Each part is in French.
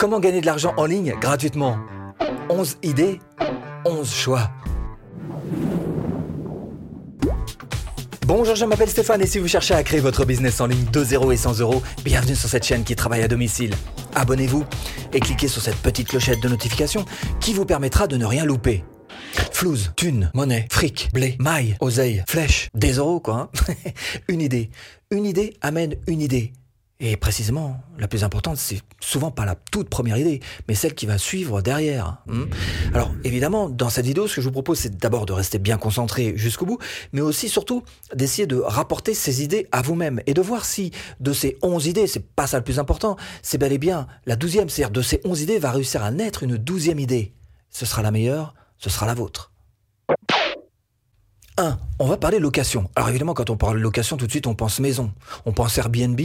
Comment gagner de l'argent en ligne gratuitement? 11 idées, 11 choix. Bonjour, je m'appelle Stéphane et si vous cherchez à créer votre business en ligne de 0 et 100 euros, bienvenue sur cette chaîne qui travaille à domicile. Abonnez-vous et cliquez sur cette petite clochette de notification qui vous permettra de ne rien louper. Flouze, thune, monnaie, fric, blé, maille, oseille, flèche, des euros quoi. hein. une idée. Une idée amène une idée. Et précisément, la plus importante, c'est souvent pas la toute première idée, mais celle qui va suivre derrière. hein. Alors évidemment, dans cette vidéo, ce que je vous propose, c'est d'abord de rester bien concentré jusqu'au bout, mais aussi surtout d'essayer de rapporter ces idées à vous-même et de voir si de ces 11 idées, c'est pas ça le plus important, c'est bel et bien la douzième, c'est-à-dire de ces 11 idées va réussir à naître une douzième idée. Ce sera la meilleure, ce sera la vôtre. 1. On va parler location. Alors évidemment, quand on parle location, tout de suite, on pense maison. On pense Airbnb.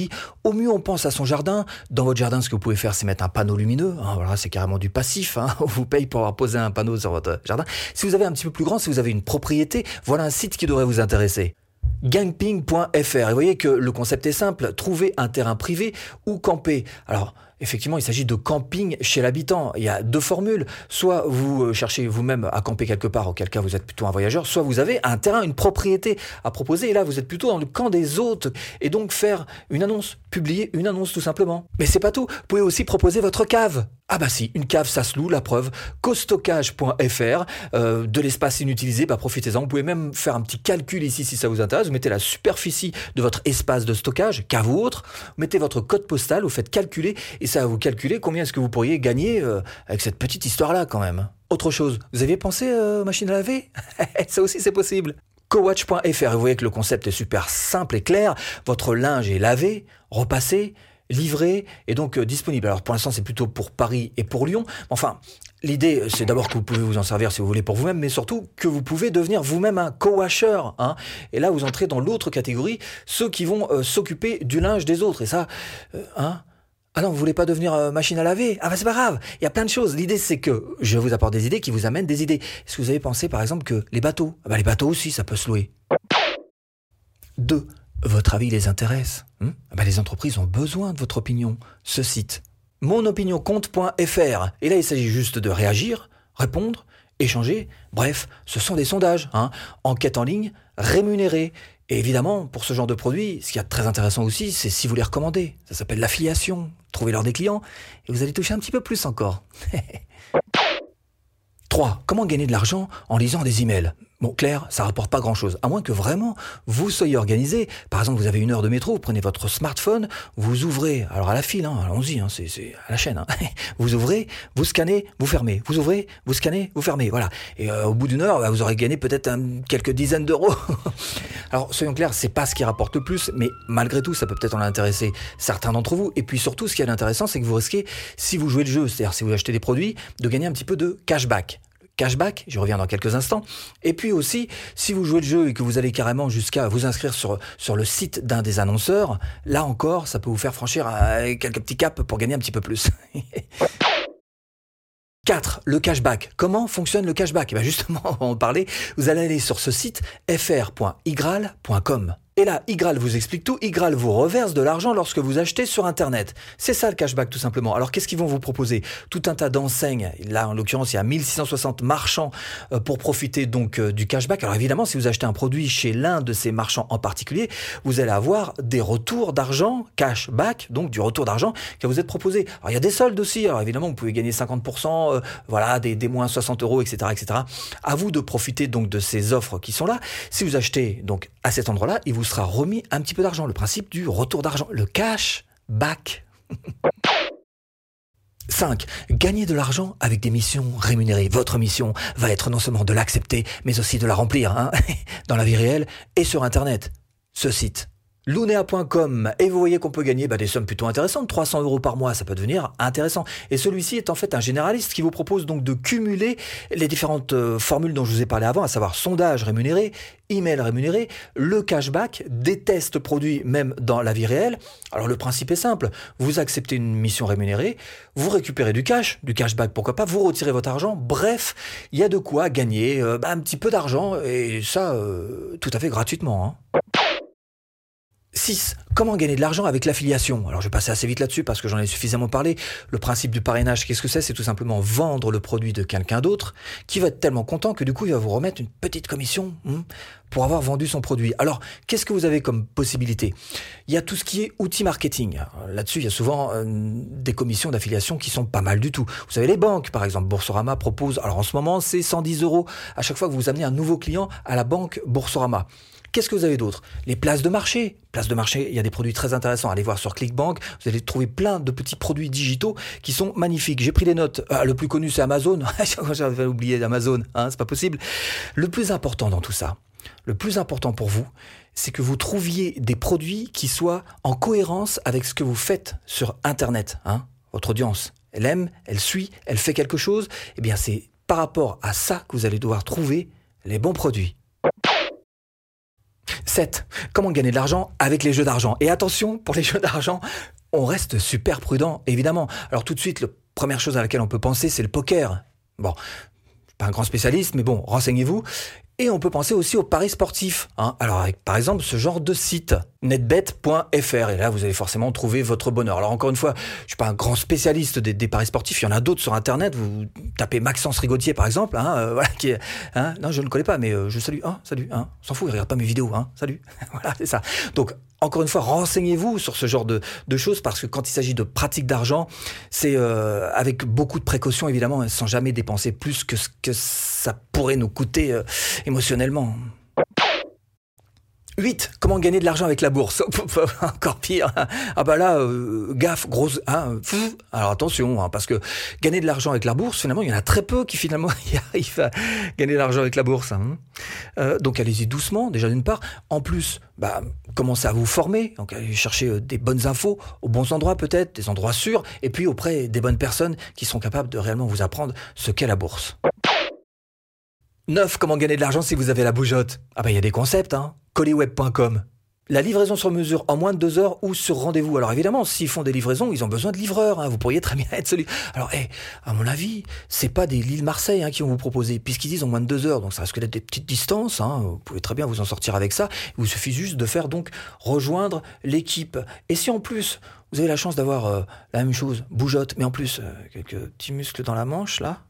Au mieux, on pense à son jardin. Dans votre jardin, ce que vous pouvez faire, c'est mettre un panneau lumineux. Hein, c'est carrément du passif. Hein. On vous paye pour avoir posé un panneau sur votre jardin. Si vous avez un petit peu plus grand, si vous avez une propriété, voilà un site qui devrait vous intéresser gangping.fr. Et vous voyez que le concept est simple, trouver un terrain privé ou camper. Alors, effectivement, il s'agit de camping chez l'habitant. Il y a deux formules. Soit vous euh, cherchez vous-même à camper quelque part, auquel cas vous êtes plutôt un voyageur, soit vous avez un terrain, une propriété à proposer, et là vous êtes plutôt dans le camp des autres. Et donc faire une annonce, publier une annonce tout simplement. Mais c'est pas tout, vous pouvez aussi proposer votre cave. Ah bah si, une cave ça se loue, la preuve. Costockage.fr, euh, de l'espace inutilisé, bah profitez-en. Vous pouvez même faire un petit calcul ici si ça vous intéresse. Vous mettez la superficie de votre espace de stockage, cave ou autre, mettez votre code postal, vous faites calculer, ça va vous calculer combien est-ce que vous pourriez gagner euh, avec cette petite histoire-là quand même. Autre chose, vous aviez pensé euh, aux machines à laver? Ça aussi c'est possible. Cowatch.fr, et vous voyez que le concept est super simple et clair. Votre linge est lavé, repassé, livré et donc euh, disponible. Alors pour l'instant c'est plutôt pour Paris et pour Lyon. Enfin, l'idée euh, c'est d'abord que vous pouvez vous en servir si vous voulez pour vous-même, mais surtout que vous pouvez devenir vous-même un co-washer. Hein. Et là vous entrez dans l'autre catégorie, ceux qui vont s'occuper du linge des autres. Et ça, hein ah non, vous voulez pas devenir euh, machine à laver? Ah bah c'est pas grave, il y a plein de choses. L'idée c'est que je vous apporte des idées qui vous amènent des idées. Est-ce que vous avez pensé par exemple que les bateaux? Ah bah les bateaux aussi ça peut se louer. 2. Votre avis les intéresse hmm Ah bah, Les entreprises ont besoin de votre opinion. Ce site, monopinioncompte.fr. Et là, il s'agit juste de réagir, répondre, échanger. Bref, ce sont des sondages. Hein. Enquête en ligne, rémunérée. Et évidemment, pour ce genre de produit, ce qui est très intéressant aussi, c'est si vous les recommandez. Ça s'appelle l'affiliation. Trouvez leur des clients et vous allez toucher un petit peu plus encore. 3. Comment gagner de l'argent en lisant des emails? Bon, clair, ça rapporte pas grand-chose, à moins que vraiment vous soyez organisé. Par exemple, vous avez une heure de métro, vous prenez votre smartphone, vous ouvrez, alors à la file, hein, allons-y, hein, c'est, à la chaîne. hein. vous ouvrez, vous scannez, vous fermez. Vous ouvrez, vous scannez, vous fermez. Voilà. Et euh, au bout d'une heure, bah, vous aurez gagné peut-être quelques dizaines d'euros. alors, soyons clairs, c'est pas ce qui rapporte le plus, mais malgré tout, ça peut peut-être en intéresser certains d'entre vous. Et puis surtout, ce qui est intéressant, c'est que vous risquez, si vous jouez le jeu, c'est-à-dire si vous achetez des produits, de gagner un petit peu de cashback cashback, j'y reviens dans quelques instants. Et puis aussi, si vous jouez le jeu et que vous allez carrément jusqu'à vous inscrire sur, sur le site d'un des annonceurs, là encore, ça peut vous faire franchir euh, quelques petits caps pour gagner un petit peu plus. 4. Le cashback. Comment fonctionne le cashback? Eh bien Justement, on va en parler. Vous allez aller sur ce site fr.igral.com. Et là, Igral vous explique tout. Igral vous reverse de l'argent lorsque vous achetez sur Internet. C'est ça le cashback tout simplement. Alors qu'est-ce qu'ils vont vous proposer? Tout un tas d'enseignes. Là, en l'occurrence, il y a 1660 marchands euh, pour profiter donc euh, du cashback. Alors évidemment, si vous achetez un produit chez l'un de ces marchands en particulier, vous allez avoir des retours d'argent, cashback, donc du retour d'argent qui vous être proposé. Alors il y a des soldes aussi. Alors évidemment, vous pouvez gagner 50%, euh, voilà, des, des moins 60 euros, etc., etc. À vous de profiter donc de ces offres qui sont là. Si vous achetez donc à cet endroit-là, il vous sera remis un petit peu d'argent. Le principe du retour d'argent, le cash back. 5. Gagner de l'argent avec des missions rémunérées. Votre mission va être non seulement de l'accepter, mais aussi de la remplir, hein, dans la vie réelle et sur Internet. Ce site, Lunea.com, et vous voyez qu'on peut gagner bah, des sommes plutôt intéressantes, 300 euros par mois, ça peut devenir intéressant. Et celui-ci est en fait un généraliste qui vous propose donc de cumuler les différentes euh, formules dont je vous ai parlé avant, à savoir sondage rémunéré, email rémunéré, le cashback, des tests produits même dans la vie réelle. Alors le principe est simple, vous acceptez une mission rémunérée, vous récupérez du cash, du cashback pourquoi pas, vous retirez votre argent, bref, il y a de quoi gagner euh, bah, un petit peu d'argent, et ça euh, tout à fait gratuitement. Hein. 6. Comment gagner de l'argent avec l'affiliation? Alors je vais passer assez vite là-dessus parce que j'en ai suffisamment parlé. Le principe du parrainage, qu'est-ce que c'est? C'est tout simplement vendre le produit de quelqu'un d'autre qui va être tellement content que du coup il va vous remettre une petite commission hmm, pour avoir vendu son produit. Alors qu'est-ce que vous avez comme possibilité? Il y a tout ce qui est outils marketing. Là-dessus il y a souvent euh, des commissions d'affiliation qui sont pas mal du tout. Vous savez les banques par exemple, Boursorama propose, alors en ce moment c'est 110 euros à chaque fois que vous amenez un nouveau client à la banque Boursorama. Qu'est-ce que vous avez d'autre? Les places de marché. Places de marché, il y a des produits très intéressants. Allez voir sur Clickbank, vous allez trouver plein de petits produits digitaux qui sont magnifiques. J'ai pris des notes. Ah, le plus connu, c'est Amazon. J'avais oublié Amazon, hein, c'est pas possible. Le plus important dans tout ça, le plus important pour vous, c'est que vous trouviez des produits qui soient en cohérence avec ce que vous faites sur Internet. Hein. Votre audience, elle aime, elle suit, elle fait quelque chose. Eh bien, c'est par rapport à ça que vous allez devoir trouver les bons produits. 7. Comment gagner de l'argent avec les jeux d'argent? Et attention, pour les jeux d'argent, on reste super prudent, évidemment. Alors tout de suite, la première chose à laquelle on peut penser, c'est le poker. Bon, pas un grand spécialiste, mais bon, renseignez-vous. Et on peut penser aussi aux paris sportifs. Hein. Alors avec par exemple ce genre de site, netbet.fr, et là vous allez forcément trouver votre bonheur. Alors encore une fois, je suis pas un grand spécialiste des, paris sportifs, il y en a d'autres sur Internet, vous tapez Maxence Rigotier par exemple, hein, euh, voilà, hein, non je ne le connais pas, mais euh, je salue, hein, salut, s'en fout, il regarde pas mes vidéos, salut, voilà c'est ça. Donc encore une fois, renseignez-vous sur ce genre de, choses parce que quand il s'agit de pratique d'argent, c'est euh, avec beaucoup de précautions évidemment, sans jamais dépenser plus que ce que ça pourrait nous coûter euh, émotionnellement. 8. Comment gagner de l'argent avec la bourse Encore pire. Ah bah là, euh, gaffe, grosse... Hein, alors attention, hein, parce que gagner de l'argent avec la bourse, finalement, il y en a très peu qui finalement y arrivent à gagner de l'argent avec la bourse. Hein. Euh, donc allez-y doucement, déjà d'une part. En plus, bah, commencez à vous former. Donc allez chercher euh, des bonnes infos aux bons endroits peut-être, des endroits sûrs, et puis auprès des bonnes personnes qui sont capables de réellement vous apprendre ce qu'est la bourse. 9. Comment gagner de l'argent si vous avez la bougeotte Ah bah il y a des concepts, hein. Colliweb.com. La livraison sur mesure en moins de deux heures ou sur rendez-vous. Alors évidemment, s'ils font des livraisons, ils ont besoin de livreurs. Hein. Vous pourriez très bien être celui. Alors, eh, à mon avis, c'est pas des Lille Marseille hein, qui vont vous proposer, puisqu'ils disent en moins de deux heures. Donc ça risque d'être des petites distances. Hein. Vous pouvez très bien vous en sortir avec ça. Il vous suffit juste de faire donc rejoindre l'équipe. Et si en plus vous avez la chance d'avoir euh, la même chose, bougeotte, mais en plus euh, quelques petits muscles dans la manche là.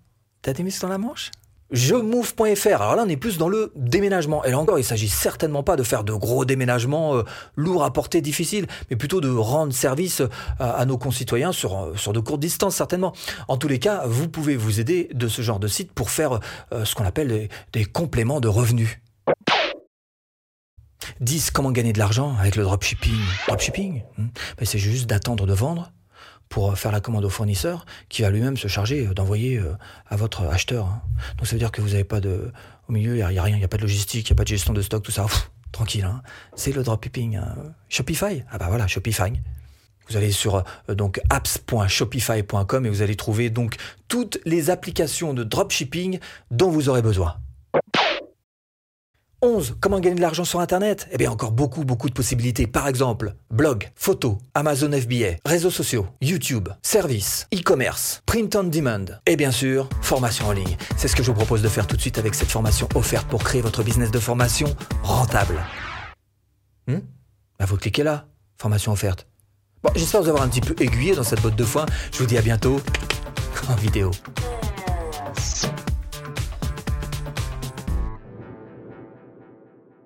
T'as des muscles dans la manche? Jemove.fr. Alors là, on est plus dans le déménagement. Et là encore, il s'agit certainement pas de faire de gros déménagements euh, lourds à porter, difficiles, mais plutôt de rendre service euh, à, nos concitoyens sur, euh, sur de courtes distances, certainement. En tous les cas, vous pouvez vous aider de ce genre de site pour faire ce qu'on appelle des, compléments de revenus. 10. Comment gagner de l'argent avec le dropshipping Dropshipping hmm. ben, C'est juste d'attendre de vendre pour faire la commande au fournisseur qui va lui-même se charger d'envoyer euh, à votre acheteur. Hein. Donc ça veut dire que vous n'avez pas de... Au milieu, il n'y a, rien, il n'y a pas de logistique, il n'y a pas de gestion de stock, tout ça. tranquille, hein. c'est le dropshipping. Hein. Shopify? Ah bah voilà, Shopify. Vous allez sur euh, donc apps.shopify.com et vous allez trouver donc toutes les applications de dropshipping dont vous aurez besoin. 11. Comment gagner de l'argent sur Internet? Eh bien, encore beaucoup, beaucoup de possibilités. Par exemple, blog, photo, Amazon FBA, réseaux sociaux, YouTube, services, e-commerce, print on demand et bien sûr, formation en ligne. C'est ce que je vous propose de faire tout de suite avec cette formation offerte pour créer votre business de formation rentable. Hmm? Bah, vous cliquez là, formation offerte. Bon, j'espère vous avoir un petit peu aiguillé dans cette botte de foin. Je vous dis à bientôt en vidéo.